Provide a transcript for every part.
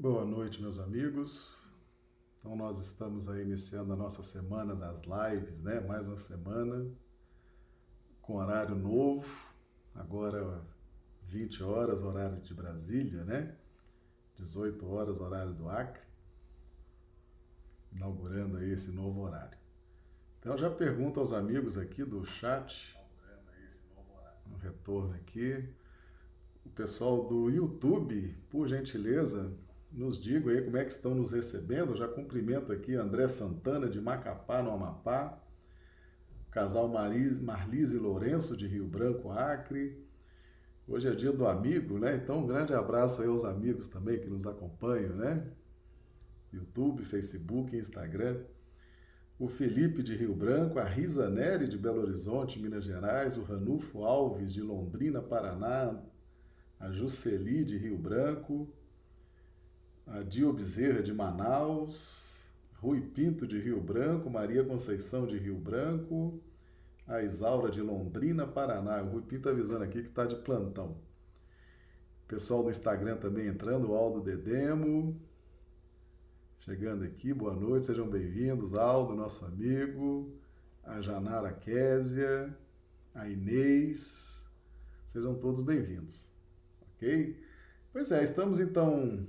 Boa noite, meus amigos. Então, nós estamos aí iniciando a nossa semana das lives, né? Mais uma semana com horário novo, agora 20 horas, horário de Brasília, né? 18 horas, horário do Acre. Inaugurando aí esse novo horário. Então, já pergunto aos amigos aqui do chat, um retorno aqui. O pessoal do YouTube, por gentileza, nos digam aí como é que estão nos recebendo. Eu já cumprimento aqui André Santana, de Macapá, no Amapá. O casal Marlise, Marlise Lourenço, de Rio Branco, Acre. Hoje é dia do amigo, né? Então, um grande abraço aí aos amigos também que nos acompanham, né? YouTube, Facebook, Instagram. O Felipe de Rio Branco, a Risa Neri de Belo Horizonte, Minas Gerais, o Ranulfo Alves de Londrina, Paraná, a Juceli de Rio Branco, a Bezerra de Manaus, Rui Pinto de Rio Branco, Maria Conceição de Rio Branco, a Isaura de Londrina, Paraná. O Rui Pinto avisando aqui que está de plantão. Pessoal do Instagram também entrando, o Aldo Dedemo. Chegando aqui, boa noite, sejam bem-vindos. Aldo, nosso amigo, a Janara Késia, a Inês, sejam todos bem-vindos, ok? Pois é, estamos então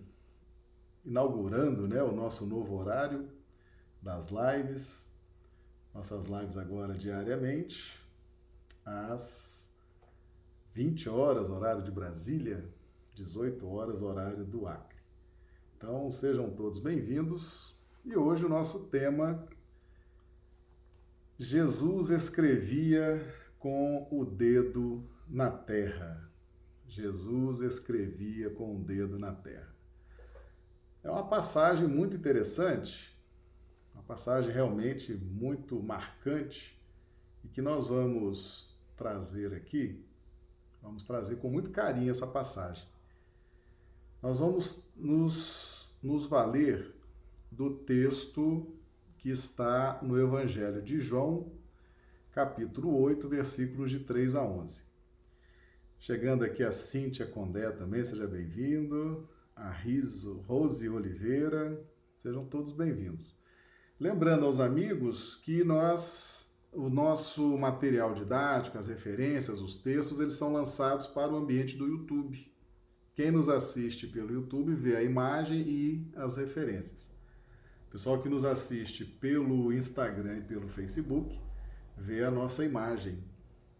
inaugurando né, o nosso novo horário das lives. Nossas lives agora diariamente, às 20 horas, horário de Brasília, 18 horas, horário do Acre. Então, sejam todos bem-vindos. E hoje o nosso tema Jesus escrevia com o dedo na terra. Jesus escrevia com o dedo na terra. É uma passagem muito interessante, uma passagem realmente muito marcante e que nós vamos trazer aqui, vamos trazer com muito carinho essa passagem. Nós vamos nos, nos valer do texto que está no Evangelho de João, capítulo 8, versículos de 3 a 11. Chegando aqui a Cíntia Condé também, seja bem-vindo a Riso, Rose Oliveira, sejam todos bem-vindos. Lembrando aos amigos que nós, o nosso material didático, as referências, os textos, eles são lançados para o ambiente do YouTube. Quem nos assiste pelo YouTube vê a imagem e as referências. O pessoal que nos assiste pelo Instagram e pelo Facebook vê a nossa imagem,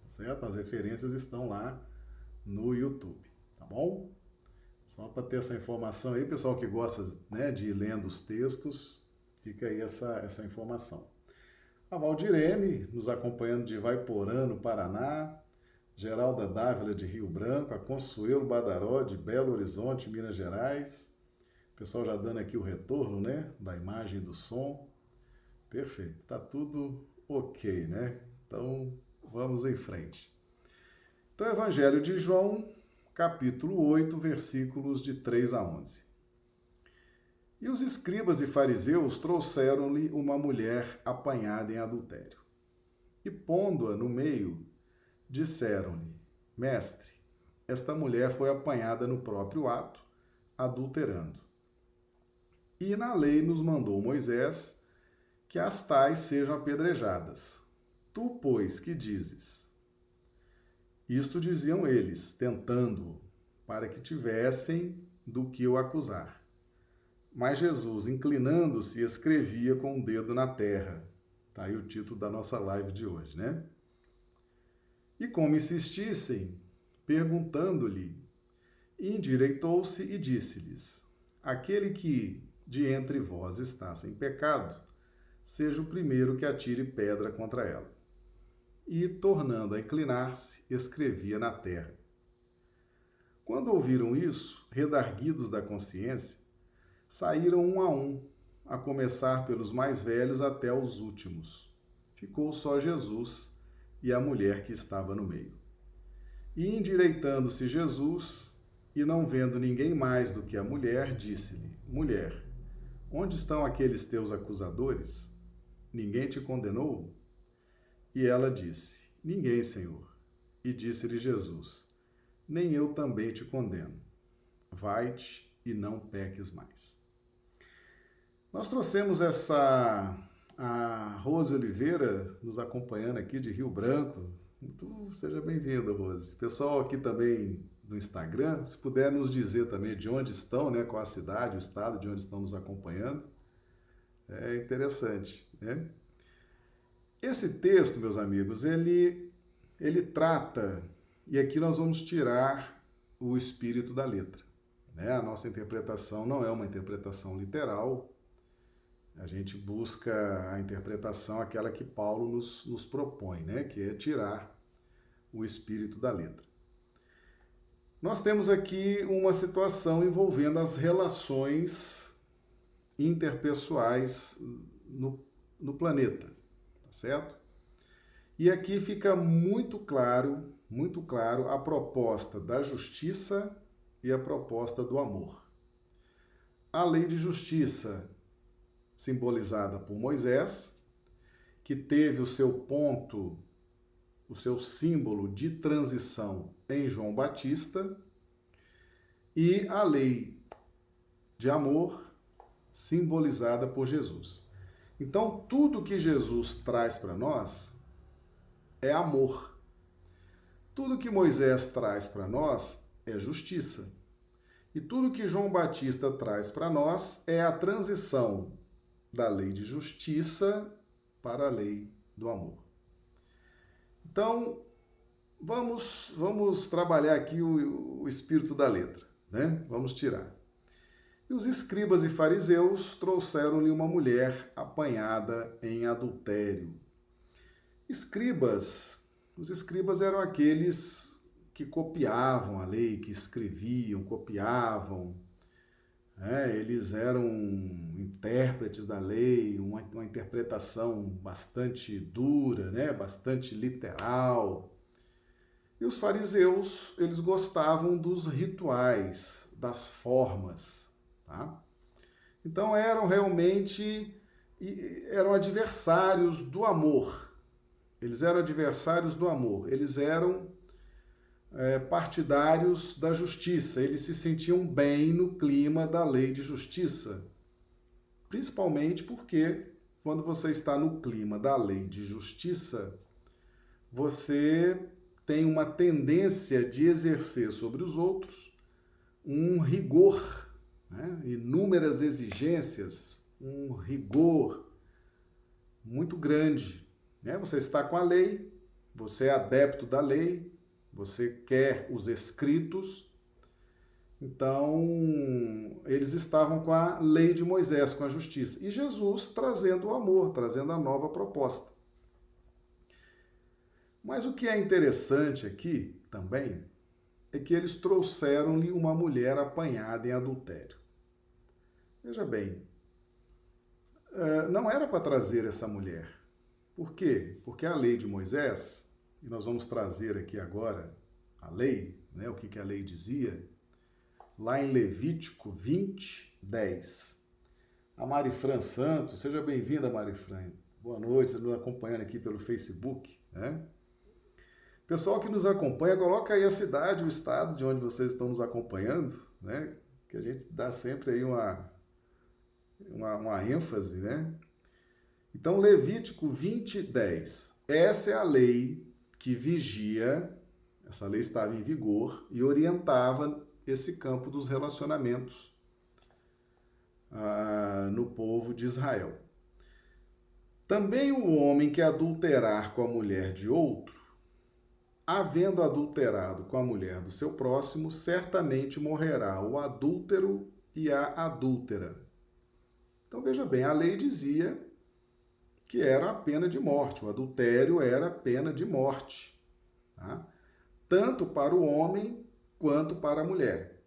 certo? As referências estão lá no YouTube, tá bom? Só para ter essa informação aí, pessoal que gosta né, de ir lendo os textos, fica aí essa, essa informação. A Valdirene, nos acompanhando de Vaiporã, no Paraná, Geralda Dávila de Rio Branco, a Consuelo Badaró de Belo Horizonte, Minas Gerais. O pessoal já dando aqui o retorno, né, da imagem e do som. Perfeito, tá tudo ok, né? Então, vamos em frente. Então, Evangelho de João, capítulo 8, versículos de 3 a 11. E os escribas e fariseus trouxeram-lhe uma mulher apanhada em adultério. E pondo-a no meio, disseram-lhe: Mestre, esta mulher foi apanhada no próprio ato, adulterando. E na lei nos mandou Moisés que as tais sejam apedrejadas. Tu, pois, que dizes? Isto diziam eles, tentando-o, para que tivessem do que o acusar. Mas Jesus, inclinando-se, escrevia com o dedo na terra. Está aí o título da nossa live de hoje, né? E como insistissem, perguntando-lhe, endireitou-se e disse-lhes: Aquele que de entre vós está sem pecado, seja o primeiro que atire pedra contra ela e, tornando a inclinar-se, escrevia na terra. Quando ouviram isso, redarguidos da consciência, saíram um a um, a começar pelos mais velhos até os últimos. Ficou só Jesus e a mulher que estava no meio. E endireitando-se Jesus, e não vendo ninguém mais do que a mulher, disse-lhe: Mulher, onde estão aqueles teus acusadores? Ninguém te condenou? E ela disse: Ninguém, Senhor. E disse-lhe Jesus: Nem eu também te condeno. Vai-te e não peques mais. Nós trouxemos essa a Rose Oliveira nos acompanhando aqui de Rio Branco. Muito, seja bem-vinda, Rose. Pessoal aqui também no Instagram, se puder nos dizer também de onde estão, né, qual a cidade, o estado de onde estão nos acompanhando. É interessante, né? Esse texto, meus amigos, ele ele trata e aqui nós vamos tirar o espírito da letra. Né? A nossa interpretação não é uma interpretação literal, a gente busca a interpretação, aquela que Paulo nos, nos propõe, né? que é tirar o espírito da letra. Nós temos aqui uma situação envolvendo as relações interpessoais no, no planeta, certo? E aqui fica muito claro, muito claro a proposta da justiça e a proposta do amor. A lei de justiça simbolizada por Moisés, que teve o seu ponto, o seu símbolo de transição em João Batista, e a lei de amor, simbolizada por Jesus. Então, tudo que Jesus traz para nós é amor. Tudo que Moisés traz para nós é justiça. E tudo que João Batista traz para nós é a transição da lei de justiça para a lei do amor. Então, vamos, vamos trabalhar aqui o, o espírito da letra, né? Vamos tirar. E os escribas e fariseus trouxeram-lhe uma mulher apanhada em adultério. Escribas, os escribas eram aqueles que copiavam a lei, que escreviam, copiavam, é, eles eram intérpretes da lei, uma, uma, interpretação bastante dura, né? bastante literal. E os fariseus, eles gostavam dos rituais, das formas. Tá? Então eram realmente eram adversários do amor. Eles eram adversários do amor. Eles eram é, partidários da justiça, eles se sentiam bem no clima da lei de justiça. Principalmente porque, quando você está no clima da lei de justiça, você tem uma tendência de exercer sobre os outros um rigor, né? inúmeras exigências, um rigor muito grande. Né? Você está com a lei, você é adepto da lei, você quer os escritos. Então, eles estavam com a lei de Moisés, com a justiça. E Jesus trazendo o amor, trazendo a nova proposta. Mas o que é interessante aqui também é que eles trouxeram-lhe uma mulher apanhada em adultério. Veja bem, eh, não era para trazer essa mulher. Por quê? Porque a lei de Moisés e nós vamos trazer aqui agora a lei, né, o que, que a lei dizia, lá em Levítico 20, 10. A Marifran Santos, seja bem-vinda, Marifran. Boa noite, você nos acompanhando aqui pelo Facebook, né? Pessoal que nos acompanha, coloca aí a cidade, o estado de onde vocês estão nos acompanhando, né? Que a gente dá sempre aí uma, uma, uma ênfase, né? Então, Levítico 20, 10. Essa é a lei que vigia, essa lei estava em vigor e orientava esse campo dos relacionamentos ah, no povo de Israel. Também o homem que adulterar com a mulher de outro, havendo adulterado com a mulher do seu próximo, certamente morrerá o adúltero e a adúltera. Então veja bem, a lei dizia que era a pena de morte. O adultério era a pena de morte, tá? tanto para o homem quanto para a mulher.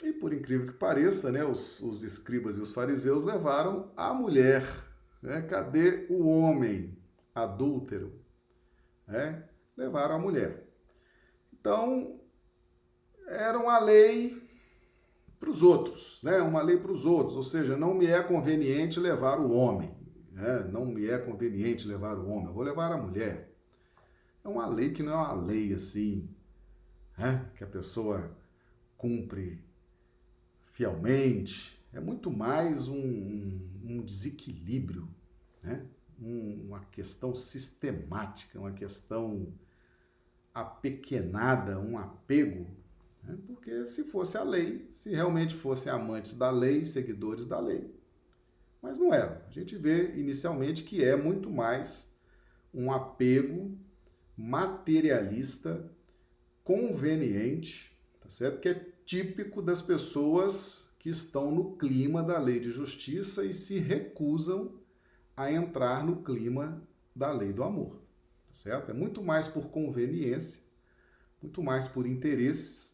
E por incrível que pareça, né, os, os escribas e os fariseus levaram a mulher. Né? Cadê o homem adúltero? É? Levaram a mulher. Então, era uma lei para os outros, né? uma lei para os outros, ou seja, não me é conveniente levar o homem né? não me é conveniente levar o homem, eu vou levar a mulher. É uma lei que não é uma lei assim, né? que a pessoa cumpre fielmente, é muito mais um, um desequilíbrio, né? Um, uma questão sistemática, uma questão apequenada, um apego. Né? Porque se fosse a lei, se realmente fossem amantes da lei, seguidores da lei, mas não eram. A gente vê inicialmente que é muito mais um apego materialista, conveniente, tá certo? Que é típico das pessoas que estão no clima da lei de justiça e se recusam a entrar no clima da lei do amor, tá certo? É muito mais por conveniência, muito mais por interesses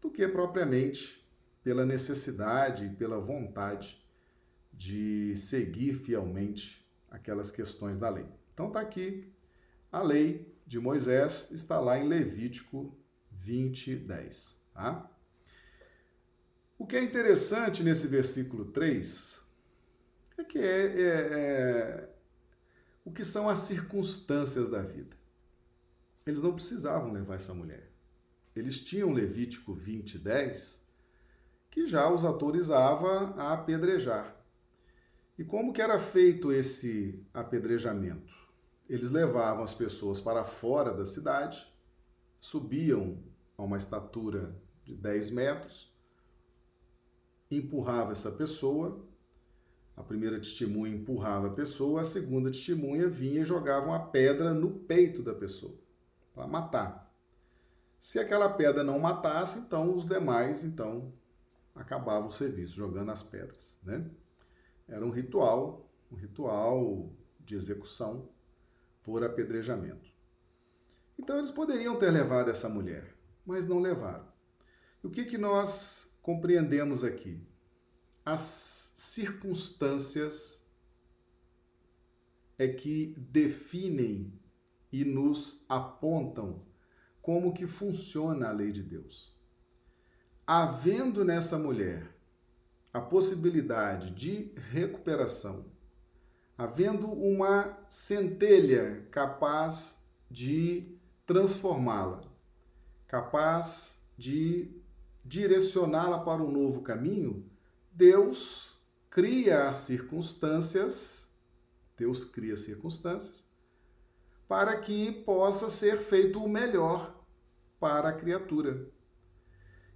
do que propriamente pela necessidade, pela vontade de seguir fielmente aquelas questões da lei. Então está aqui a lei de Moisés, está lá em Levítico 20, 10. Tá? O que é interessante nesse versículo 3 é que é, é, é o que são as circunstâncias da vida. Eles não precisavam levar essa mulher. Eles tinham Levítico 20, 10, que já os autorizava a apedrejar. E como que era feito esse apedrejamento? Eles levavam as pessoas para fora da cidade, subiam a uma estatura de 10 metros, empurrava essa pessoa, a primeira testemunha empurrava a pessoa, a segunda testemunha vinha e jogava uma pedra no peito da pessoa para matar. Se aquela pedra não matasse, então os demais então acabavam o serviço jogando as pedras, né? Era um ritual, um ritual de execução por apedrejamento. Então eles poderiam ter levado essa mulher, mas não levaram. E o que, que nós compreendemos aqui? As circunstâncias é que definem e nos apontam como que funciona a lei de Deus. Havendo nessa mulher a possibilidade de recuperação, havendo uma centelha capaz de transformá-la, capaz de direcioná-la para um novo caminho, Deus cria as circunstâncias, Deus cria circunstâncias, para que possa ser feito o melhor para a criatura.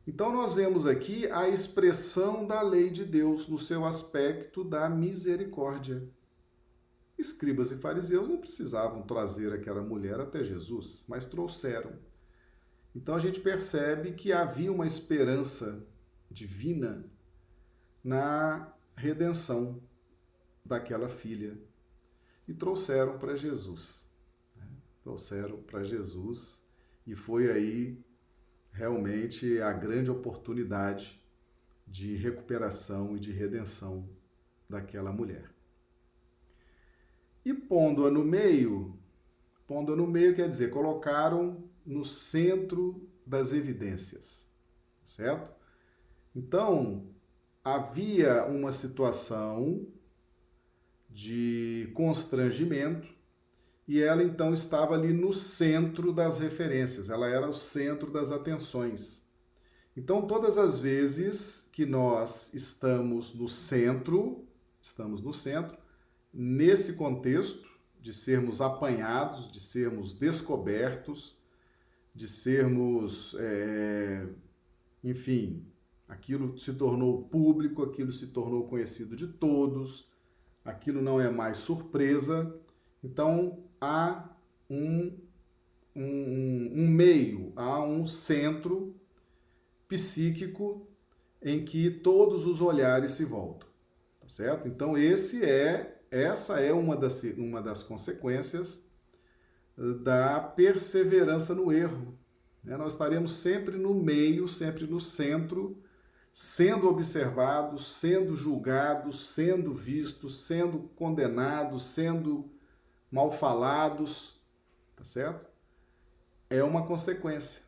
Então, nós vemos aqui a expressão da lei de Deus no seu aspecto da misericórdia. Escribas e fariseus não precisavam trazer aquela mulher até Jesus, mas trouxeram. Então, a gente percebe que havia uma esperança divina na redenção daquela filha e trouxeram para Jesus. Né? Trouxeram para Jesus e foi aí realmente a grande oportunidade de recuperação e de redenção daquela mulher. E pondo-a no meio, pondo-a no meio quer dizer, colocaram no centro das evidências, certo? Então, havia uma situação de constrangimento e ela então estava ali no centro das referências, ela era o centro das atenções. Então, todas as vezes que nós estamos no centro, estamos no centro, nesse contexto de sermos apanhados, de sermos descobertos, de sermos, é, enfim, aquilo se tornou público, aquilo se tornou conhecido de todos, aquilo não é mais surpresa. Então, há um, um, um meio, há um centro psíquico em que todos os olhares se voltam, tá certo? Então esse é essa é uma das, uma das consequências da perseverança no erro. Né? Nós estaremos sempre no meio, sempre no centro, sendo observados, sendo julgados, sendo vistos, sendo condenados, sendo mal falados, tá certo? É uma consequência.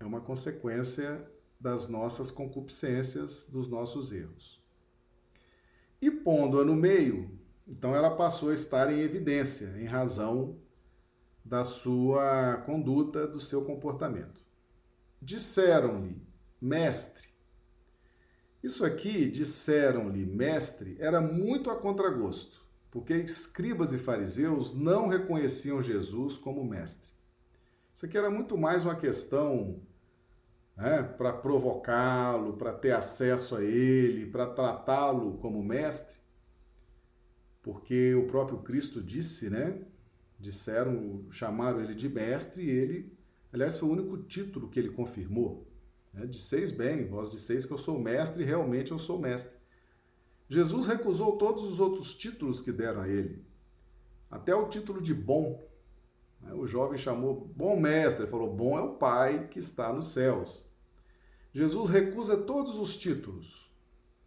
É uma consequência das nossas concupiscências, dos nossos erros. E pondo-a no meio, então ela passou a estar em evidência em razão da sua conduta, do seu comportamento. Disseram-lhe, mestre. Isso aqui, disseram-lhe, mestre, era muito a contragosto, porque escribas e fariseus não reconheciam Jesus como mestre. Isso aqui era muito mais uma questão né, para provocá-lo, para ter acesso a ele, para tratá-lo como mestre, porque o próprio Cristo disse, né? Disseram, chamaram ele de mestre e ele, aliás, foi o único título que ele confirmou. Né? Disseis bem, vós disseis que eu sou mestre realmente eu sou mestre. Jesus recusou todos os outros títulos que deram a ele, até o título de bom. Né? O jovem chamou bom mestre, falou: bom é o Pai que está nos céus. Jesus recusa todos os títulos,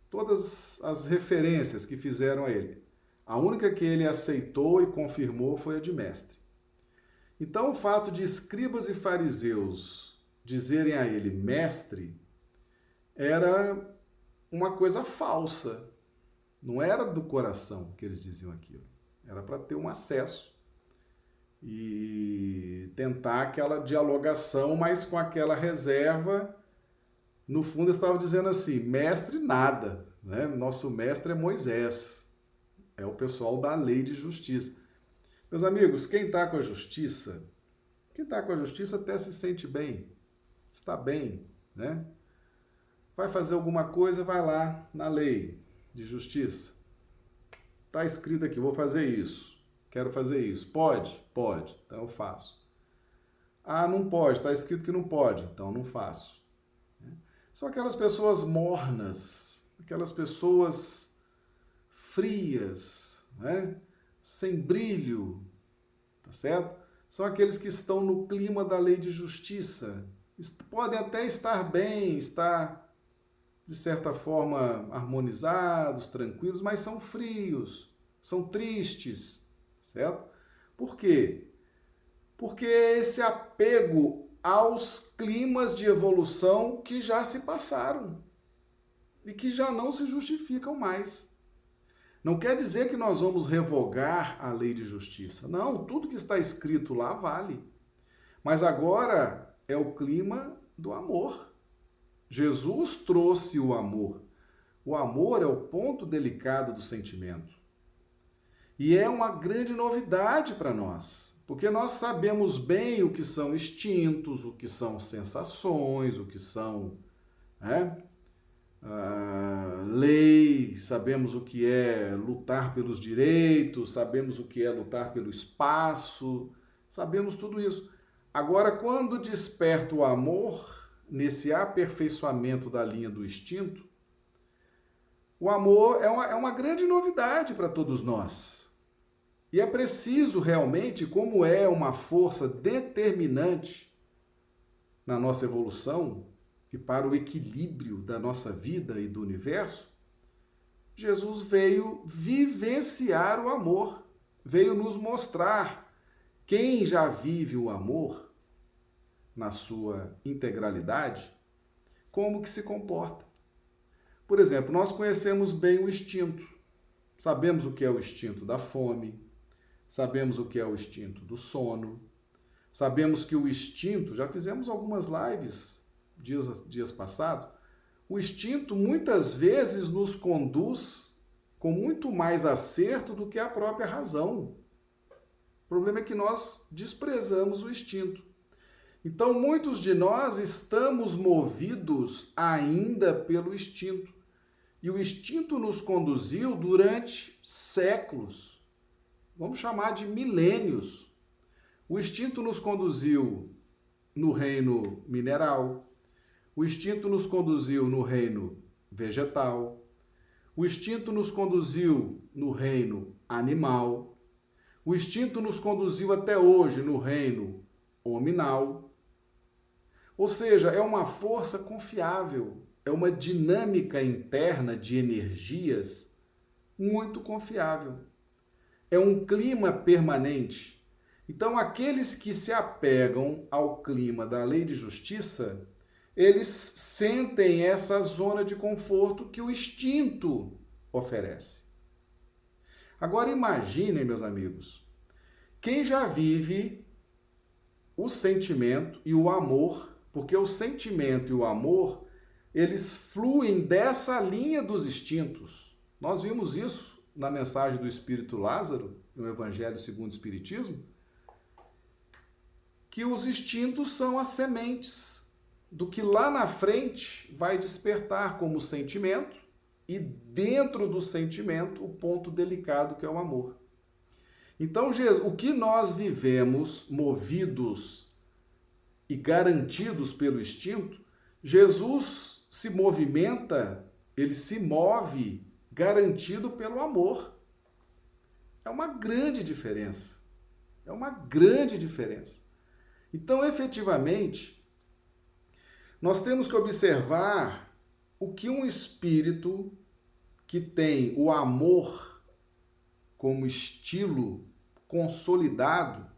todas as referências que fizeram a ele. A única que ele aceitou e confirmou foi a de mestre. Então, o fato de escribas e fariseus dizerem a ele mestre era uma coisa falsa. Não era do coração que eles diziam aquilo. Era para ter um acesso e tentar aquela dialogação, mas com aquela reserva no fundo estavam dizendo assim: mestre nada, né? Nosso mestre é Moisés, é o pessoal da lei de justiça. Meus amigos, quem está com a justiça, quem está com a justiça até se sente bem, está bem, né? Vai fazer alguma coisa, vai lá na lei de justiça. Está escrito aqui, vou fazer isso, quero fazer isso. Pode? Pode, então eu faço. Ah, não pode, está escrito que não pode, então não faço. São aquelas pessoas mornas, aquelas pessoas frias, né? sem brilho, tá certo? São aqueles que estão no clima da lei de justiça. Podem até estar bem, estar de certa forma harmonizados, tranquilos, mas são frios, são tristes, certo? Por quê? Porque esse apego aos climas de evolução que já se passaram e que já não se justificam mais. Não quer dizer que nós vamos revogar a lei de justiça. Não, tudo que está escrito lá vale. Mas agora é o clima do amor. Jesus trouxe o amor. O amor é o ponto delicado do sentimento. E é uma grande novidade para nós. Porque nós sabemos bem o que são instintos, o que são sensações, o que são né, uh, lei, sabemos o que é lutar pelos direitos, sabemos o que é lutar pelo espaço, sabemos tudo isso. Agora, quando desperta o amor, nesse aperfeiçoamento da linha do instinto, o amor é uma, é uma grande novidade para todos nós. E é preciso realmente, como é uma força determinante na nossa evolução e para o equilíbrio da nossa vida e do universo, Jesus veio vivenciar o amor, veio nos mostrar quem já vive o amor na sua integralidade, como que se comporta. Por exemplo, nós conhecemos bem o instinto. Sabemos o que é o instinto da fome, sabemos o que é o instinto do sono, sabemos que o instinto, já fizemos algumas lives dias, dias passados, o instinto muitas vezes nos conduz com muito mais acerto do que a própria razão. O problema é que nós desprezamos o instinto. Então, muitos de nós estamos movidos ainda pelo instinto. E o instinto nos conduziu durante séculos vamos chamar de milênios. O instinto nos conduziu no reino mineral, o instinto nos conduziu no reino vegetal, o instinto nos conduziu no reino animal, o instinto nos conduziu até hoje no reino hominal. Ou seja, é uma força confiável, é uma dinâmica interna de energias muito confiável é um clima permanente. Então, aqueles que se apegam ao clima da lei de justiça, eles sentem essa zona de conforto que o instinto oferece. Agora imaginem, meus amigos, quem já vive o sentimento e o amor, porque o sentimento e o amor eles fluem dessa linha dos instintos. Nós vimos isso na mensagem do Espírito Lázaro, no Evangelho segundo o Espiritismo, que os instintos são as sementes do que lá na frente vai despertar como sentimento e dentro do sentimento o ponto delicado que é o amor. Então, Jesus, o que nós vivemos movidos e garantidos pelo instinto, Jesus se movimenta, ele se move garantido pelo amor. É uma grande diferença. É uma grande diferença. Então, efetivamente, nós temos que observar o que um espírito que tem o amor como estilo consolidado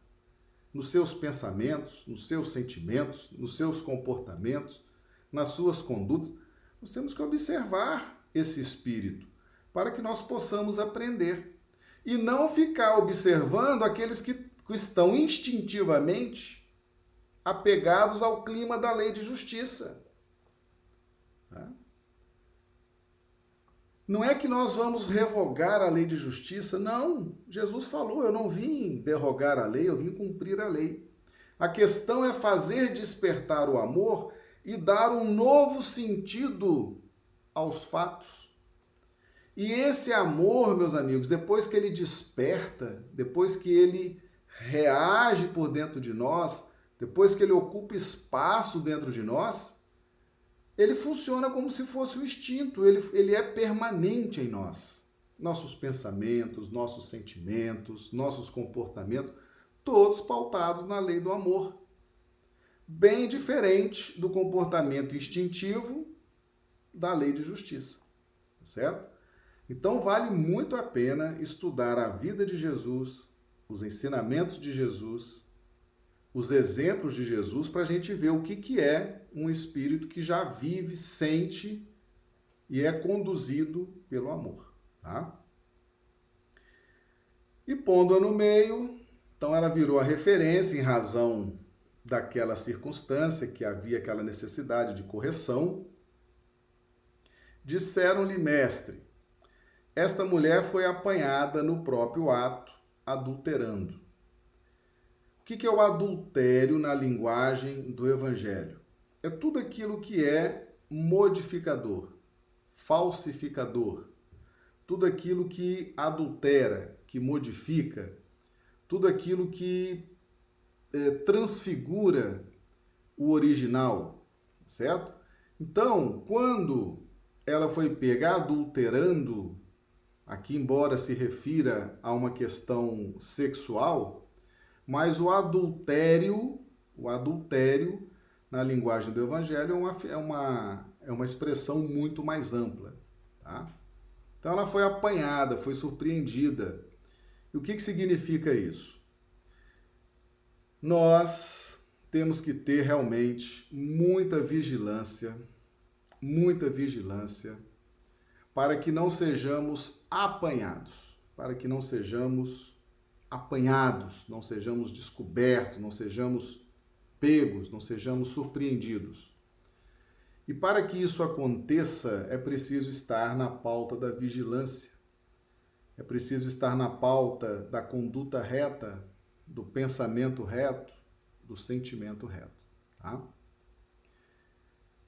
nos seus pensamentos, nos seus sentimentos, nos seus comportamentos, nas suas condutas, nós temos que observar esse espírito para que nós possamos aprender e não ficar observando aqueles que estão instintivamente apegados ao clima da lei de justiça. Não é que nós vamos revogar a lei de justiça, não. Jesus falou: eu não vim derrogar a lei, eu vim cumprir a lei. A questão é fazer despertar o amor e dar um novo sentido aos fatos. E esse amor, meus amigos, depois que ele desperta, depois que ele reage por dentro de nós, depois que ele ocupa espaço dentro de nós, ele funciona como se fosse um instinto, ele, ele é permanente em nós. Nossos pensamentos, nossos sentimentos, nossos comportamentos, todos pautados na lei do amor. Bem diferente do comportamento instintivo da lei de justiça, tá certo? Então vale muito a pena estudar a vida de Jesus, os ensinamentos de Jesus, os exemplos de Jesus para a gente ver o que, que é um espírito que já vive, sente e é conduzido pelo amor. Tá? E pondo-a no meio, então ela virou a referência em razão daquela circunstância que havia aquela necessidade de correção. Disseram-lhe, mestre, esta mulher foi apanhada no próprio ato, adulterando. O que é o adultério na linguagem do Evangelho? É tudo aquilo que é modificador, falsificador, tudo aquilo que adultera, que modifica, tudo aquilo que é, transfigura o original, certo? Então, quando ela foi pega adulterando, aqui embora se refira a uma questão sexual, mas o adultério, o adultério, na linguagem do Evangelho, é uma, é uma, é uma expressão muito mais ampla. Tá? Então ela foi apanhada, foi surpreendida. E o que, que significa isso? Nós temos que ter realmente muita vigilância, muita vigilância, para que não sejamos apanhados, para que não sejamos apanhados, não sejamos descobertos, não sejamos pegos, não sejamos surpreendidos. E para que isso aconteça, é preciso estar na pauta da vigilância, é preciso estar na pauta da conduta reta, do pensamento reto, do sentimento reto. Tá?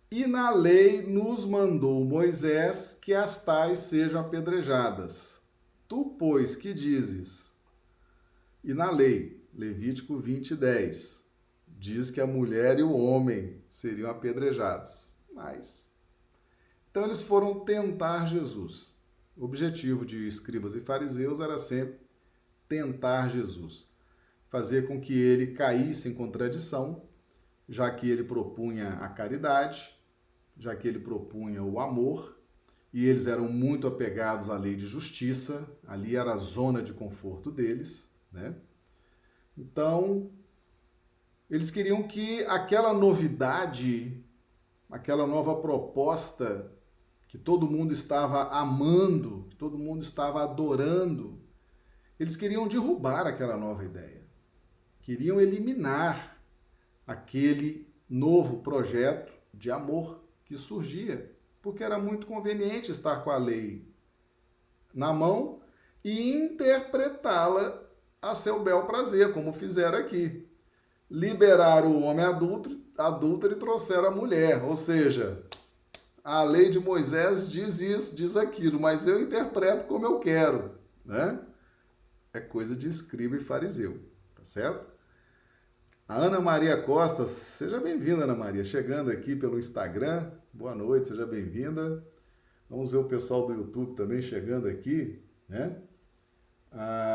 E na lei nos mandou Moisés que as tais sejam apedrejadas. Tu, pois, que dizes, e na lei, Levítico 20, 10, diz que a mulher e o homem seriam apedrejados. Mas. Então eles foram tentar Jesus. O objetivo de escribas e fariseus era sempre tentar Jesus, fazer com que ele caísse em contradição, já que ele propunha a caridade, já que ele propunha o amor, e eles eram muito apegados à lei de justiça, ali era a zona de conforto deles. Né? Então, eles queriam que aquela novidade, aquela nova proposta que todo mundo estava amando, que todo mundo estava adorando, eles queriam derrubar aquela nova ideia. Queriam eliminar aquele novo projeto de amor, que surgia, porque era muito conveniente estar com a lei na mão e interpretá-la a seu bel prazer, como fizeram aqui. Liberaram o homem adulto, adúltero e trouxeram a mulher. Ou seja, a lei de Moisés diz isso, diz aquilo, mas eu interpreto como eu quero, né? É coisa de escriba e fariseu, tá certo? A Ana Maria Costa, seja bem-vinda, Ana Maria, chegando aqui pelo Instagram. Boa noite, seja bem-vinda. Vamos ver o pessoal do YouTube também chegando aqui, né? Ah,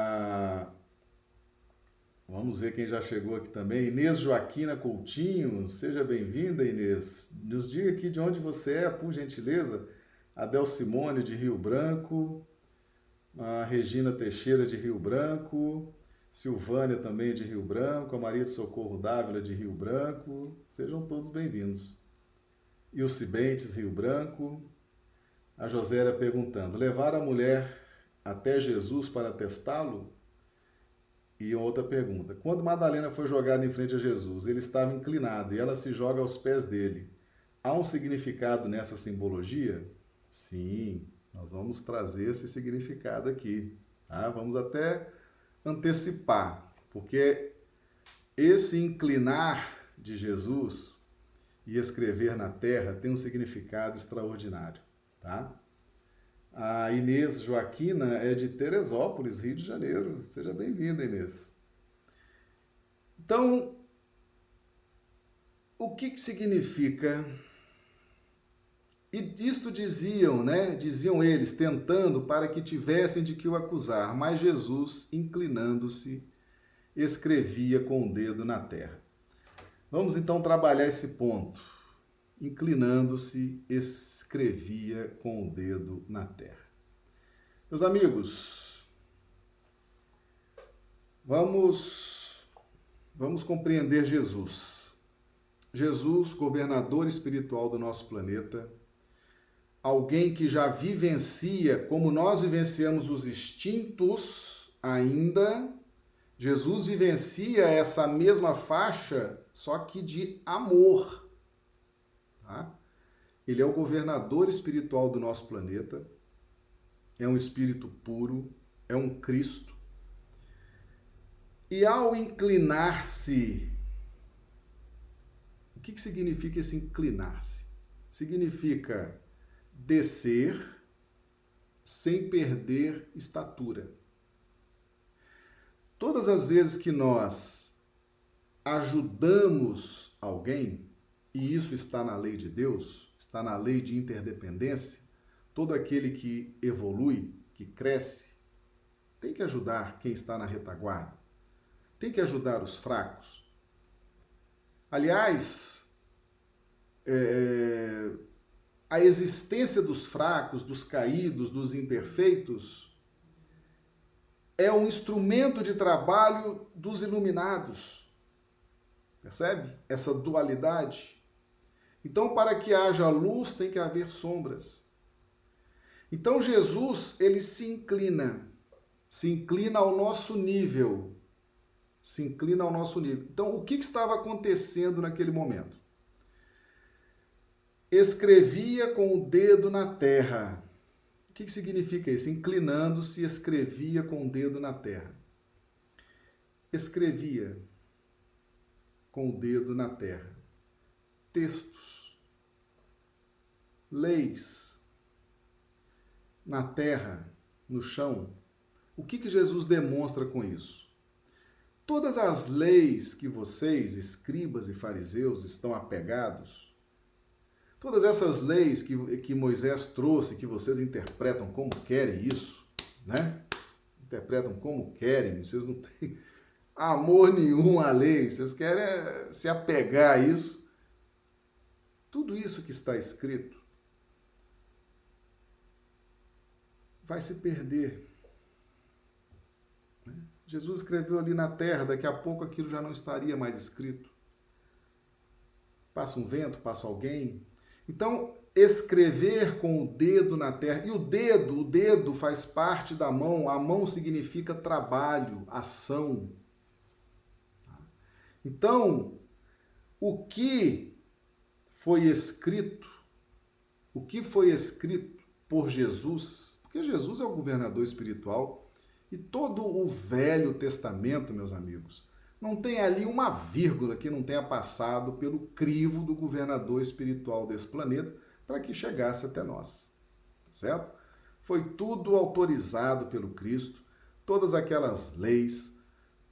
vamos ver quem já chegou aqui também. Inês Joaquina Coutinho, seja bem-vinda, Inês. Nos diga aqui de onde você é, por gentileza. Adel Simone, de Rio Branco. A Regina Teixeira, de Rio Branco. Silvânia também de Rio Branco, a Maria de Socorro Dávila de Rio Branco. Sejam todos bem-vindos. E o Cibentes, Rio Branco. A Josélia perguntando: levar a mulher até Jesus para testá-lo? E outra pergunta: quando Madalena foi jogada em frente a Jesus, ele estava inclinado e ela se joga aos pés dele. Há um significado nessa simbologia? Sim, nós vamos trazer esse significado aqui. Tá? Vamos até antecipar, porque esse inclinar de Jesus e escrever na terra tem um significado extraordinário, tá? A Inês Joaquina é de Teresópolis, Rio de Janeiro. Seja bem-vinda, Inês. Então, o que, que significa? E isto diziam, né? Diziam eles, tentando para que tivessem de que o acusar, mas Jesus, inclinando-se, escrevia com o dedo na terra. Vamos então trabalhar esse ponto inclinando-se, escrevia com o dedo na terra. Meus amigos, vamos vamos compreender Jesus. Jesus, governador espiritual do nosso planeta, alguém que já vivencia como nós vivenciamos os instintos ainda, Jesus vivencia essa mesma faixa, só que de amor Tá? Ele é o governador espiritual do nosso planeta, é um espírito puro, é um Cristo. E ao inclinar-se, o que, que significa esse inclinar-se? Significa descer sem perder estatura. Todas as vezes que nós ajudamos alguém, e isso está na lei de Deus, está na lei de interdependência, todo aquele que evolui, que cresce, tem que ajudar quem está na retaguarda, tem que ajudar os fracos. Aliás, é, a existência dos fracos, dos caídos, dos imperfeitos, é um instrumento de trabalho dos iluminados. Percebe? Essa dualidade. Então, para que haja luz, tem que haver sombras. Então, Jesus, ele se inclina, se inclina ao nosso nível. Se inclina ao nosso nível. Então, o que estava acontecendo naquele momento? Escrevia com o dedo na terra. O que significa isso? Inclinando-se, escrevia com o dedo na terra. Escrevia com o dedo na terra textos, leis na terra, no chão. O que, que Jesus demonstra com isso? Todas as leis que vocês, escribas e fariseus, estão apegados, todas essas leis que, que Moisés trouxe, que vocês interpretam como querem isso, né? Interpretam como querem, vocês não têm amor nenhum à lei, vocês querem se apegar a isso tudo isso que está escrito vai se perder. Né? Jesus escreveu ali na terra, daqui a pouco aquilo já não estaria mais escrito. Passa um vento, passa alguém. Então, escrever com o dedo na terra. E o dedo, o dedo faz parte da mão. A mão significa trabalho, ação. Então, o que foi escrito o que foi escrito por Jesus, porque Jesus é o governador espiritual e todo o Velho Testamento, meus amigos, não tem ali uma vírgula que não tenha passado pelo crivo do governador espiritual desse planeta para que chegasse até nós. Certo? Foi tudo autorizado pelo Cristo, todas aquelas leis,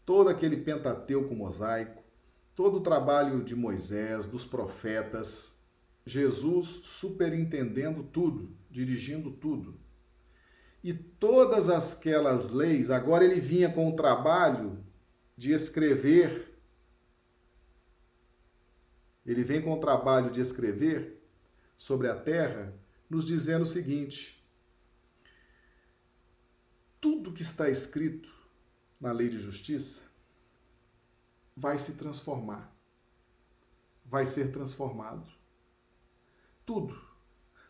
todo aquele Pentateuco mosaico, todo o trabalho de Moisés, dos profetas, Jesus superintendendo tudo, dirigindo tudo. E todas aquelas leis, agora ele vinha com o trabalho de escrever, ele vem com o trabalho de escrever sobre a terra, nos dizendo o seguinte: tudo que está escrito na lei de justiça vai se transformar, vai ser transformado. Tudo,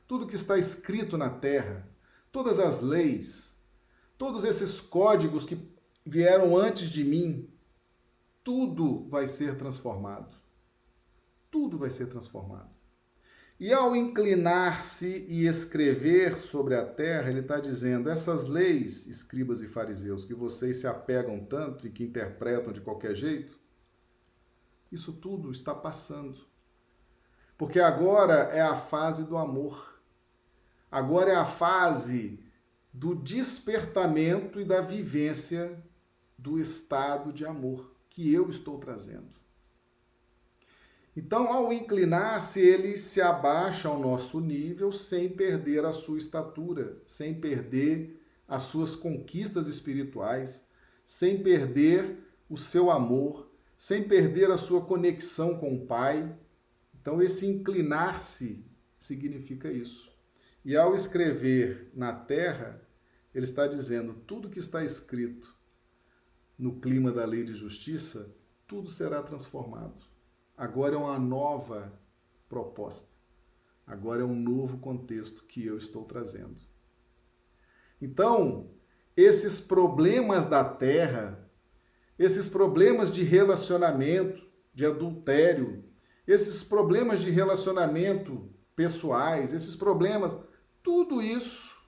tudo que está escrito na terra, todas as leis, todos esses códigos que vieram antes de mim, tudo vai ser transformado. Tudo vai ser transformado. E ao inclinar-se e escrever sobre a terra, ele está dizendo: essas leis, escribas e fariseus, que vocês se apegam tanto e que interpretam de qualquer jeito, isso tudo está passando. Porque agora é a fase do amor. Agora é a fase do despertamento e da vivência do estado de amor que eu estou trazendo. Então, ao inclinar-se, ele se abaixa ao nosso nível sem perder a sua estatura, sem perder as suas conquistas espirituais, sem perder o seu amor, sem perder a sua conexão com o Pai. Então, esse inclinar-se significa isso. E ao escrever na terra, ele está dizendo: tudo que está escrito no clima da lei de justiça, tudo será transformado. Agora é uma nova proposta. Agora é um novo contexto que eu estou trazendo. Então, esses problemas da terra, esses problemas de relacionamento, de adultério, esses problemas de relacionamento pessoais, esses problemas, tudo isso,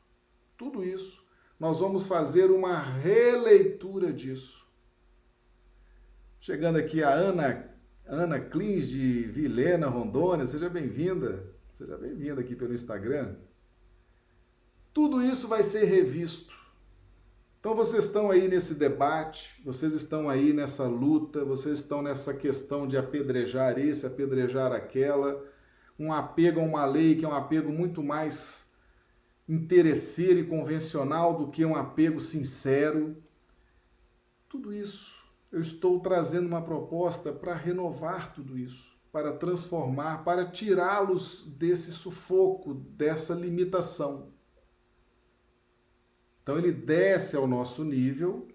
tudo isso nós vamos fazer uma releitura disso. Chegando aqui a Ana, Ana Clins de Vilena, Rondônia, seja bem-vinda. Seja bem-vinda aqui pelo Instagram. Tudo isso vai ser revisto. Então vocês estão aí nesse debate, vocês estão aí nessa luta, vocês estão nessa questão de apedrejar esse, apedrejar aquela, um apego a uma lei que é um apego muito mais interesseiro e convencional do que um apego sincero. Tudo isso, eu estou trazendo uma proposta para renovar tudo isso, para transformar, para tirá-los desse sufoco, dessa limitação. Então ele desce ao nosso nível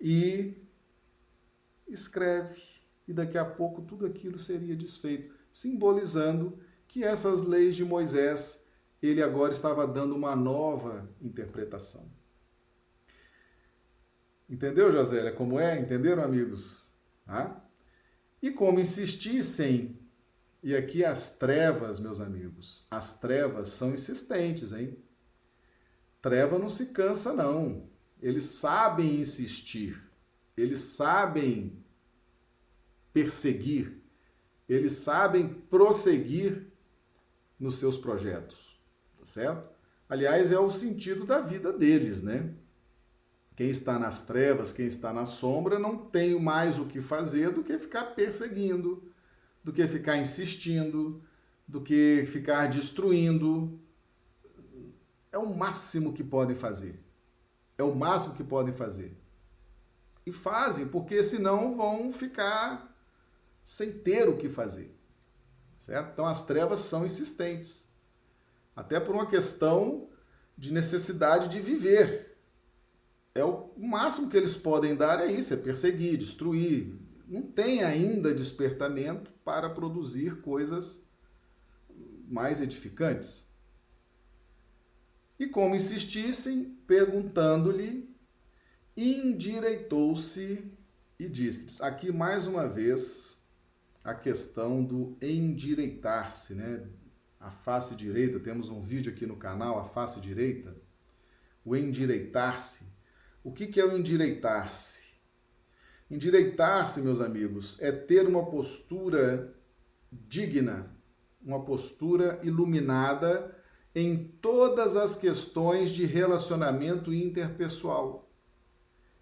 e escreve, e daqui a pouco tudo aquilo seria desfeito, simbolizando que essas leis de Moisés ele agora estava dando uma nova interpretação. Entendeu, Josélia, como é? Entenderam, amigos? Ah? E como insistissem, e aqui as trevas, meus amigos, as trevas são insistentes, hein? Treva não se cansa, não. Eles sabem insistir, eles sabem perseguir, eles sabem prosseguir nos seus projetos certo? Aliás, é o sentido da vida deles, né? Quem está nas trevas, quem está na sombra, não tem mais o que fazer do que ficar perseguindo, do que ficar insistindo, do que ficar destruindo. É o máximo que podem fazer. É o máximo que podem fazer. E fazem, porque senão vão ficar sem ter o que fazer. Certo? Então as trevas são insistentes até por uma questão de necessidade de viver. É o máximo que eles podem dar é isso, é perseguir, destruir. Não tem ainda despertamento para produzir coisas mais edificantes. E como insistissem, perguntando-lhe, endireitou-se e disse: aqui mais uma vez a questão do endireitar-se, né? A face direita, temos um vídeo aqui no canal, a face direita, o endireitar-se. O que, é o endireitar-se? Endireitar-se, meus amigos, é ter uma postura digna, uma postura iluminada em todas as questões de relacionamento interpessoal,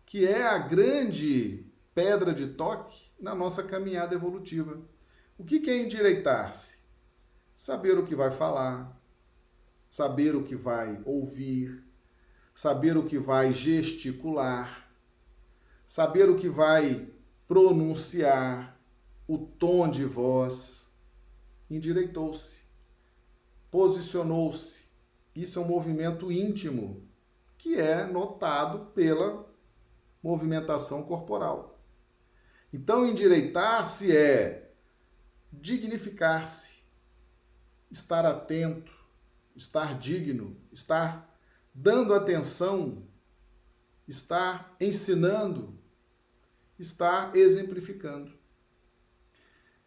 que é a grande pedra de toque na nossa caminhada evolutiva. O que é endireitar-se? Saber o que vai falar, saber o que vai ouvir, saber o que vai gesticular, saber o que vai pronunciar, o tom de voz. Endireitou-se, posicionou-se. Isso é um movimento íntimo que é notado pela movimentação corporal. Então, endireitar-se é dignificar-se, estar atento, estar digno, estar dando atenção, estar ensinando, estar exemplificando.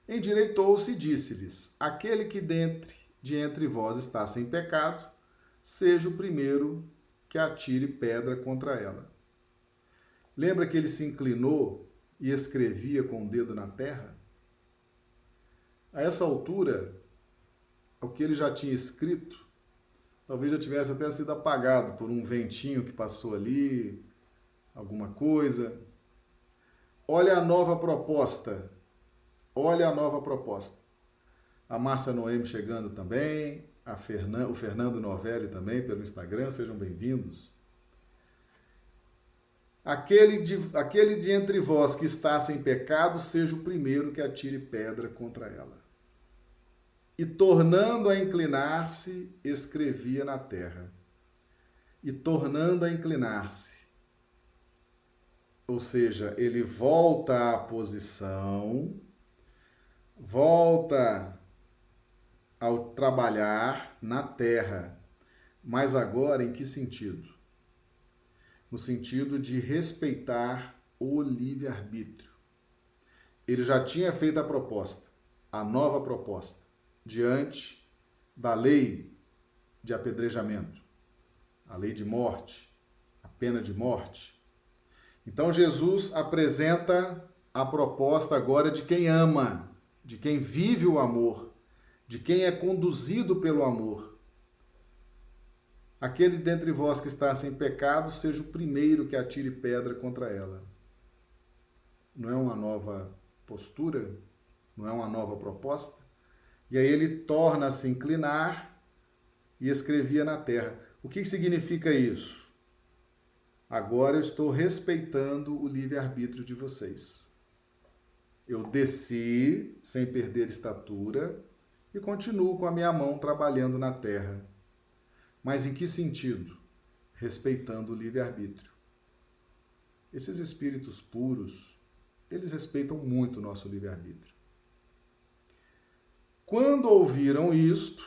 Endireitou-se e disse-lhes: Aquele que dentre, de entre vós está sem pecado, seja o primeiro que atire pedra contra ela. Lembra que ele se inclinou e escrevia com o dedo na terra? A essa altura, o que ele já tinha escrito, talvez já tivesse até sido apagado por um ventinho que passou ali, alguma coisa. Olha a nova proposta. Olha a nova proposta. A Márcia Noemi chegando também, a Fernan, o Fernando Novelli também pelo Instagram, sejam bem-vindos. Aquele de, aquele de entre vós que está sem pecado, seja o primeiro que atire pedra contra ela. E tornando a inclinar-se, escrevia na terra. E tornando a inclinar-se. Ou seja, ele volta à posição, volta ao trabalhar na terra. Mas agora em que sentido? No sentido de respeitar o livre-arbítrio. Ele já tinha feito a proposta, a nova proposta diante da lei de apedrejamento, a lei de morte, a pena de morte. Então Jesus apresenta a proposta agora de quem ama, de quem vive o amor, de quem é conduzido pelo amor. Aquele dentre vós que está sem pecado, seja o primeiro que atire pedra contra ela. Não é uma nova postura? Não é uma nova proposta? E aí ele torna a se inclinar e escrevia na terra. O que significa isso? Agora eu estou respeitando o livre-arbítrio de vocês. Eu desci sem perder estatura e continuo com a minha mão trabalhando na terra. Mas em que sentido? Respeitando o livre-arbítrio. Esses espíritos puros, eles respeitam muito o nosso livre-arbítrio. Quando ouviram isto,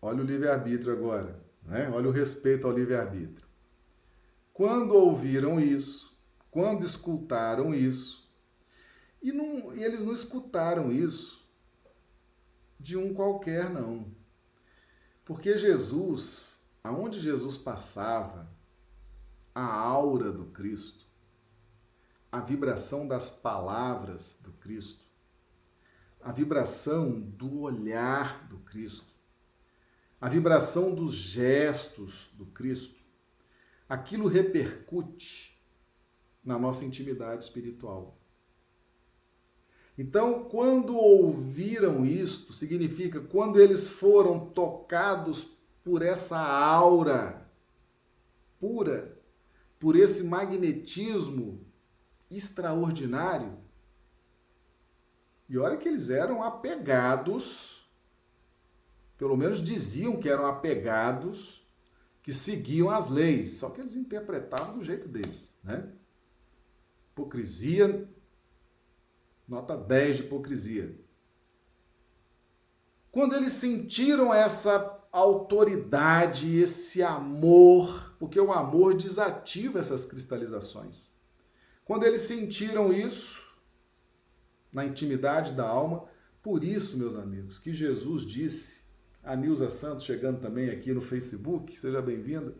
olha o livre-arbítrio agora, né? olha o respeito ao livre-arbítrio. Quando ouviram isso, quando escutaram isso, e, não, e eles não escutaram isso de um qualquer, não. Porque Jesus, aonde Jesus passava, a aura do Cristo, a vibração das palavras do Cristo, a vibração do olhar do Cristo, a vibração dos gestos do Cristo, aquilo repercute na nossa intimidade espiritual. Então, quando ouviram isto, significa quando eles foram tocados por essa aura pura, por esse magnetismo extraordinário, e olha que eles eram apegados, pelo menos diziam que eram apegados, que seguiam as leis, só que eles interpretavam do jeito deles, né? Hipocrisia, nota 10 de hipocrisia. Quando eles sentiram essa autoridade, esse amor, porque o amor desativa essas cristalizações. Quando eles sentiram isso, na intimidade da alma. Por isso, meus amigos, que Jesus disse A Nilza Santos chegando também aqui no Facebook, seja bem-vinda.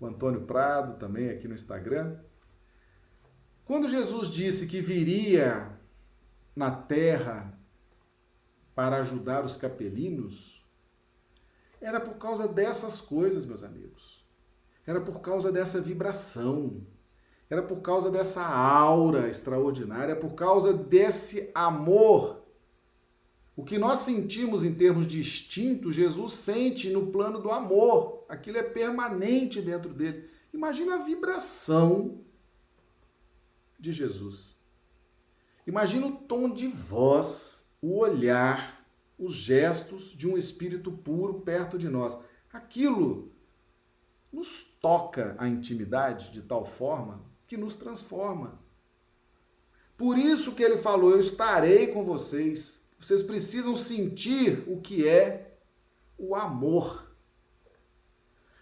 O Antônio Prado também aqui no Instagram. Quando Jesus disse que viria na terra para ajudar os capelinos, era por causa dessas coisas, meus amigos. Era por causa dessa vibração. Era por causa dessa aura extraordinária, por causa desse amor. O que nós sentimos em termos de instinto, Jesus sente no plano do amor. Aquilo é permanente dentro dele. Imagina a vibração de Jesus. Imagina o tom de voz, o olhar, os gestos de um espírito puro perto de nós. Aquilo nos toca a intimidade de tal forma que nos transforma. Por isso que ele falou: Eu estarei com vocês. Vocês precisam sentir o que é o amor.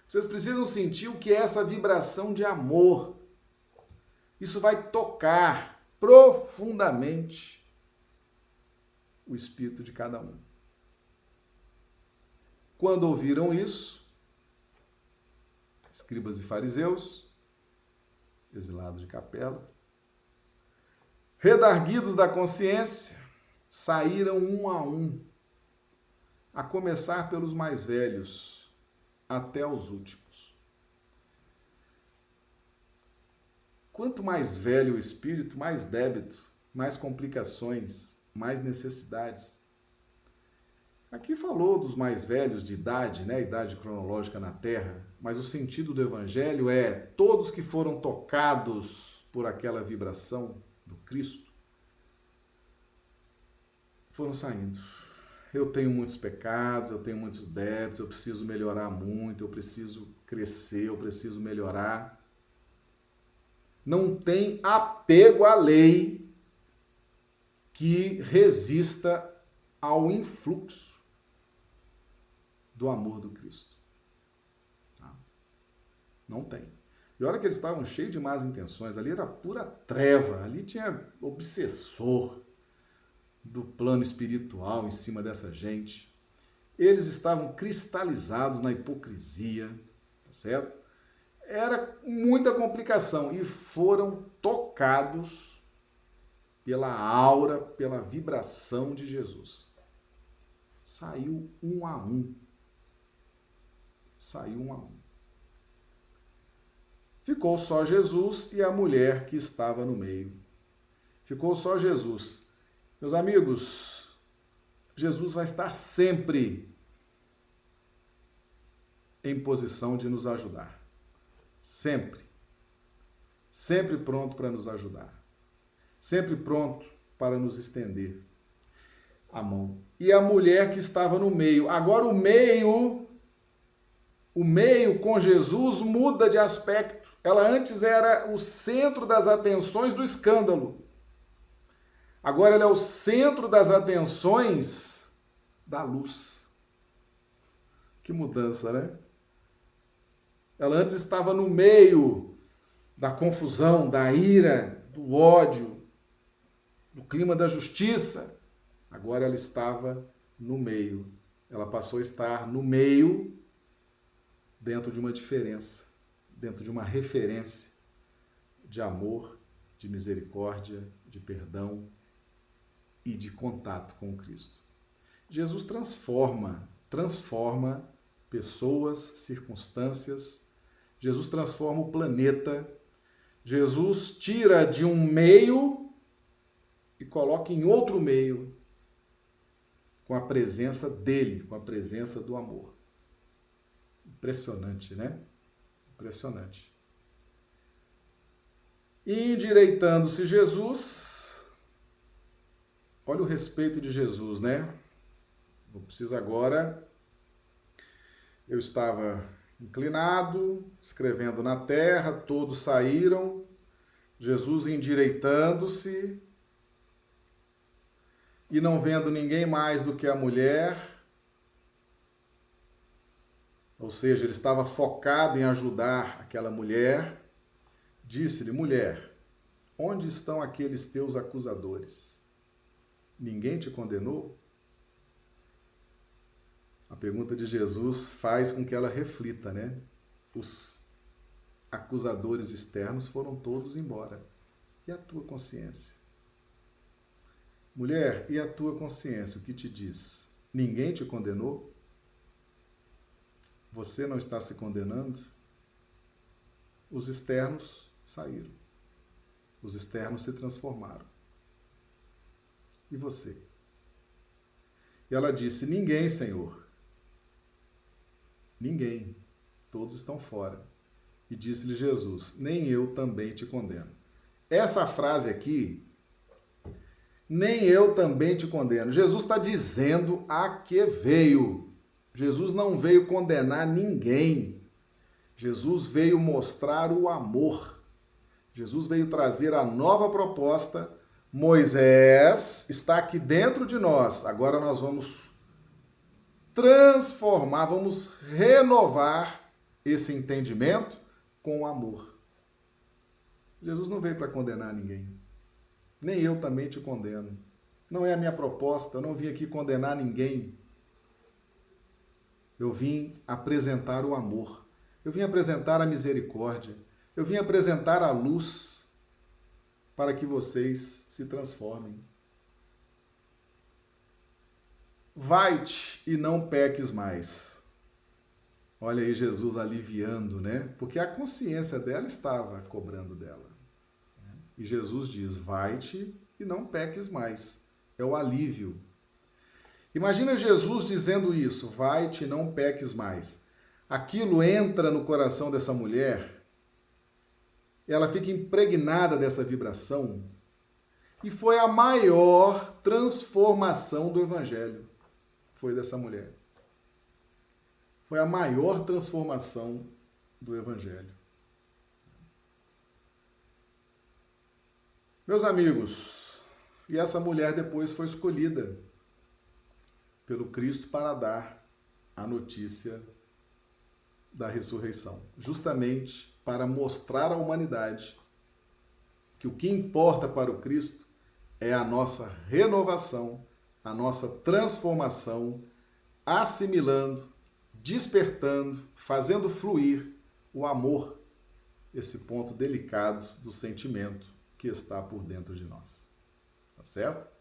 Vocês precisam sentir o que é essa vibração de amor. Isso vai tocar profundamente o espírito de cada um. Quando ouviram isso, escribas e fariseus, exilados de capela, redarguidos da consciência, saíram um a um, a começar pelos mais velhos até os últimos. Quanto mais velho o espírito, mais débito, mais complicações, mais necessidades. Aqui falou dos mais velhos de idade, né, idade cronológica na Terra, mas o sentido do evangelho é todos que foram tocados por aquela vibração do Cristo foram saindo. Eu tenho muitos pecados, eu tenho muitos débitos, eu preciso melhorar muito, eu preciso crescer, eu preciso melhorar não tem apego à lei que resista ao influxo do amor do Cristo. Tá? Não tem. E olha que eles estavam cheios de más intenções, ali era pura treva, ali tinha obsessor do plano espiritual em cima dessa gente. Eles estavam cristalizados na hipocrisia, tá certo? era muita complicação e foram tocados pela aura, pela vibração de Jesus. Saiu um a um. Saiu um a um. Ficou só Jesus e a mulher que estava no meio. Ficou só Jesus. Meus amigos, Jesus vai estar sempre em posição de nos ajudar. Sempre. Sempre pronto para nos ajudar. Sempre pronto para nos estender a mão. E a mulher que estava no meio. Agora o meio, o meio com Jesus muda de aspecto. Ela antes era o centro das atenções do escândalo. Agora ela é o centro das atenções da luz. Que mudança, né? Ela antes estava no meio da confusão, da ira, do ódio, do clima da justiça. Agora ela estava no meio. Ela passou a estar no meio dentro de uma diferença, dentro de uma referência de amor, de misericórdia, de perdão e de contato com Cristo. Jesus transforma, transforma pessoas, circunstâncias, Jesus transforma o planeta. Jesus tira de um meio e coloca em outro meio com a presença dele, com a presença do amor. Impressionante, né? Impressionante. E endireitando-se Jesus, olha o respeito de Jesus, né? Não precisa agora. Eu estava inclinado, escrevendo na terra, todos saíram, Jesus endireitando-se e não vendo ninguém mais do que a mulher, ou seja, ele estava focado em ajudar aquela mulher, disse-lhe: Mulher, onde estão aqueles teus acusadores? Ninguém te condenou? A pergunta de Jesus faz com que ela reflita, né? Os acusadores externos foram todos embora. E a tua consciência? Mulher, e a tua consciência, o que te diz? Ninguém te condenou? Você não está se condenando? Os externos saíram. Os externos se transformaram. E você? E ela disse: Ninguém, Senhor. Ninguém. Todos estão fora. E disse-lhe Jesus: Nem eu também te condeno. Essa frase aqui, nem eu também te condeno. Jesus está dizendo a que veio. Jesus não veio condenar ninguém. Jesus veio mostrar o amor. Jesus veio trazer a nova proposta. Moisés está aqui dentro de nós. Agora nós vamos transformar, vamos renovar esse entendimento com o amor. Jesus não veio para condenar ninguém. Nem eu também te condeno. Não é a minha proposta, eu não vim aqui condenar ninguém. Eu vim apresentar o amor. Eu vim apresentar a misericórdia. Eu vim apresentar a luz para que vocês se transformem. Vai-te e não peques mais. Olha aí Jesus aliviando, né? Porque a consciência dela estava cobrando dela. E Jesus diz: Vai-te e não peques mais. É o alívio. Imagina Jesus dizendo isso: Vai-te não peques mais. Aquilo entra no coração dessa mulher, ela fica impregnada dessa vibração, e foi a maior transformação do Evangelho. Foi dessa mulher foi a maior transformação do Evangelho. Meus amigos, e essa mulher depois foi escolhida pelo Cristo para dar a notícia da ressurreição, justamente para mostrar à humanidade que o que importa para o Cristo é a nossa renovação, a nossa transformação, assimilando despertando, fazendo fluir o amor, esse ponto delicado do sentimento que está por dentro de nós. Tá certo?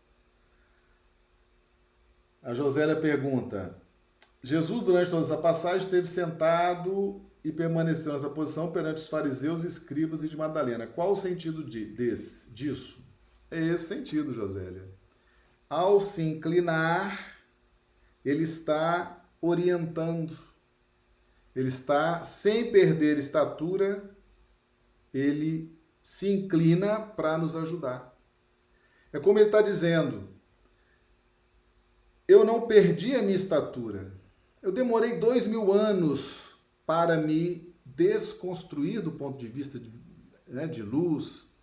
A Josélia pergunta: Jesus, durante toda essa passagem, esteve sentado e permaneceu nessa posição perante os fariseus, escribas e de Madalena. Qual o sentido de, desse, disso? É esse sentido, Josélia. Ao se inclinar, ele está orientando. Ele está, sem perder estatura, ele se inclina para nos ajudar. É como ele está dizendo: eu não perdi a minha estatura. Eu demorei dois mil anos para me desconstruir do ponto de vista de, né, de luz,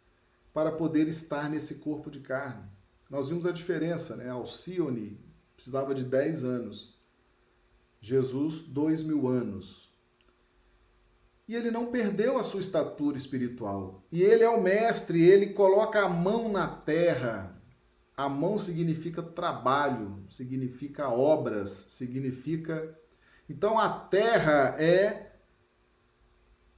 para poder estar nesse corpo de carne. Nós vimos a diferença, né? Alcione precisava de 10 anos. Jesus, dois mil anos. E ele não perdeu a sua estatura espiritual. E ele é o mestre, ele coloca a mão na terra. A mão significa trabalho, significa obras, significa. Então a terra é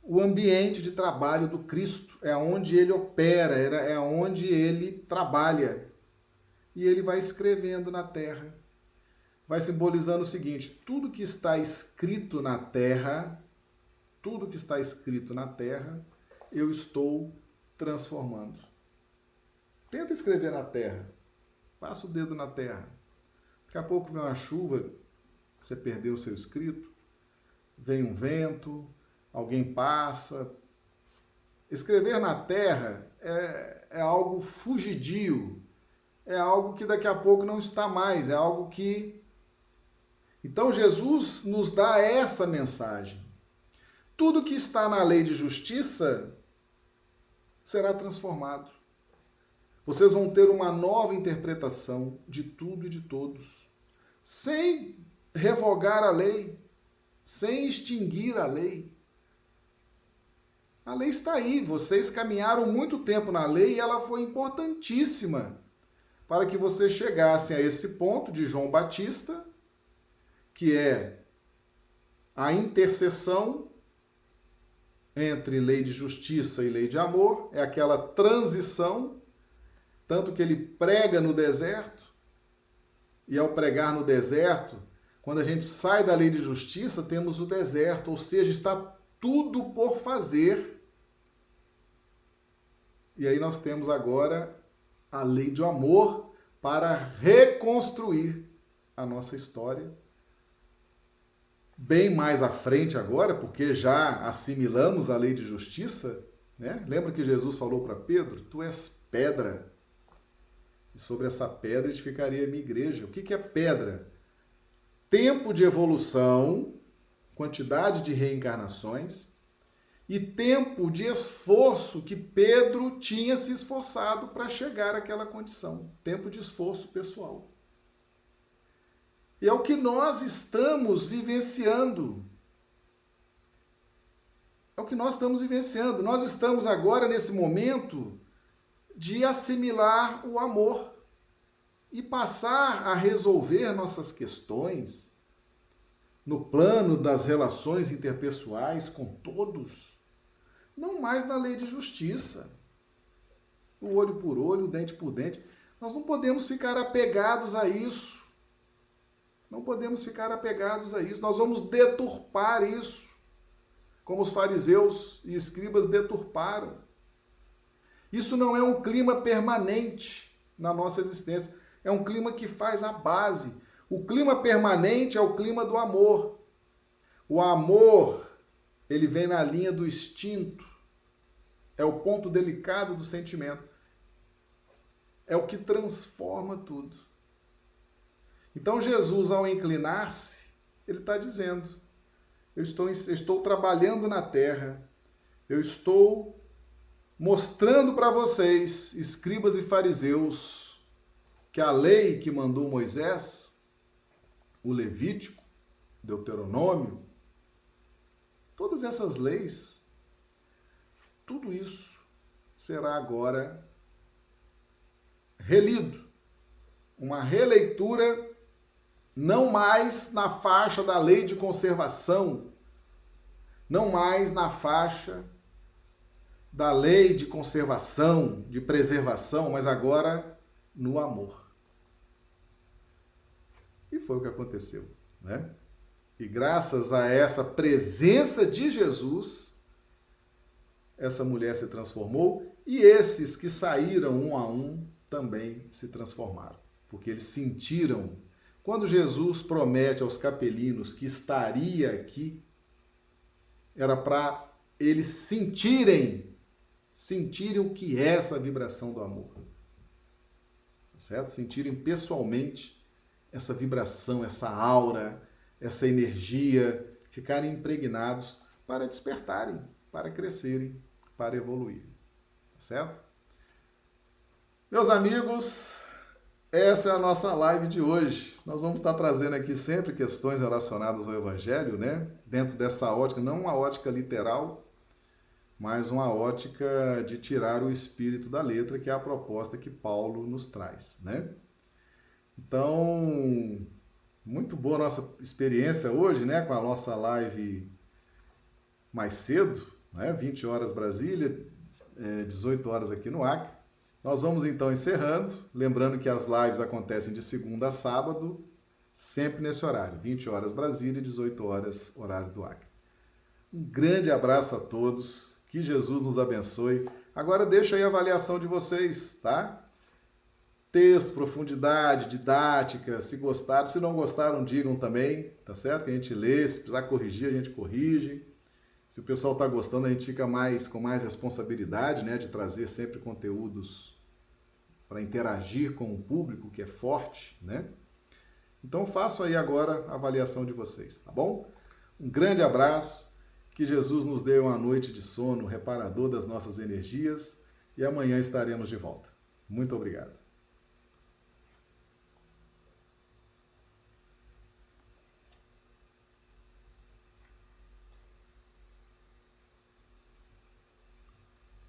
o ambiente de trabalho do Cristo, é onde ele opera, é onde ele trabalha. E ele vai escrevendo na terra vai simbolizando o seguinte: tudo que está escrito na terra, tudo que está escrito na terra, eu estou transformando. Tenta escrever na terra. Passa o dedo na terra. Daqui a pouco vem uma chuva, você perdeu o seu escrito. Vem um vento, alguém passa. Escrever na terra é, é algo fugidio, é algo que daqui a pouco não está mais, é algo que então Jesus nos dá essa mensagem. Tudo que está na lei de justiça será transformado. Vocês vão ter uma nova interpretação de tudo e de todos, sem revogar a lei, sem extinguir a lei. A lei está aí, vocês caminharam muito tempo na lei e ela foi importantíssima para que vocês chegassem a esse ponto de João Batista que é a interseção entre lei de justiça e lei de amor, é aquela transição, tanto que ele prega no deserto, e ao pregar no deserto, quando a gente sai da lei de justiça, temos o deserto, ou seja, está tudo por fazer. E aí nós temos agora a lei de amor para reconstruir a nossa história bem mais à frente agora, porque já assimilamos a lei de justiça, né? Lembra que Jesus falou para Pedro: Tu és pedra. E sobre essa pedra edificaria a minha igreja. O que, que é pedra? Tempo de evolução, quantidade de reencarnações e tempo de esforço que Pedro tinha se esforçado para chegar àquela condição. Tempo de esforço pessoal. E é o que nós estamos vivenciando. É o que nós estamos vivenciando. Nós estamos agora nesse momento de assimilar o amor e passar a resolver nossas questões no plano das relações interpessoais com todos, não mais na lei de justiça. O olho por olho, o dente por dente. Nós não podemos ficar apegados a isso. Não podemos ficar apegados a isso. Nós vamos deturpar isso, como os fariseus e escribas deturparam. Isso não é um clima permanente na nossa existência. É um clima que faz a base. O clima permanente é o clima do amor. O amor, ele vem na linha do instinto. É o ponto delicado do sentimento. É o que transforma tudo. Então Jesus, ao inclinar-se, ele está dizendo: eu estou, eu estou trabalhando na terra, eu estou mostrando para vocês, escribas e fariseus, que a lei que mandou Moisés, o Levítico, Deuteronômio, todas essas leis, tudo isso será agora relido, uma releitura não mais na faixa da lei de conservação, não mais na faixa da lei de conservação, de preservação, mas agora no amor. E foi o que aconteceu, né? E graças a essa presença de Jesus, essa mulher se transformou e esses que saíram um a um também se transformaram, porque eles sentiram quando Jesus promete aos capelinos que estaria aqui, era para eles sentirem, sentirem o que é essa vibração do amor. Tá certo? Sentirem pessoalmente essa vibração, essa aura, essa energia, ficarem impregnados para despertarem, para crescerem, para evoluírem. Tá certo? Meus amigos, essa é a nossa live de hoje. Nós vamos estar trazendo aqui sempre questões relacionadas ao Evangelho, né? Dentro dessa ótica, não uma ótica literal, mas uma ótica de tirar o espírito da letra, que é a proposta que Paulo nos traz, né? Então, muito boa nossa experiência hoje, né? Com a nossa live mais cedo, né? 20 horas Brasília, 18 é, horas aqui no Acre. Nós vamos então encerrando, lembrando que as lives acontecem de segunda a sábado, sempre nesse horário, 20 horas Brasília, 18 horas horário do Acre. Um grande abraço a todos, que Jesus nos abençoe. Agora deixa aí a avaliação de vocês, tá? Texto, profundidade, didática, se gostaram, se não gostaram, digam também, tá certo? Que a gente lê, se precisar corrigir, a gente corrige. Se o pessoal está gostando, a gente fica mais com mais responsabilidade, né, de trazer sempre conteúdos para interagir com o público que é forte, né? Então faço aí agora a avaliação de vocês, tá bom? Um grande abraço, que Jesus nos dê uma noite de sono reparador das nossas energias e amanhã estaremos de volta. Muito obrigado.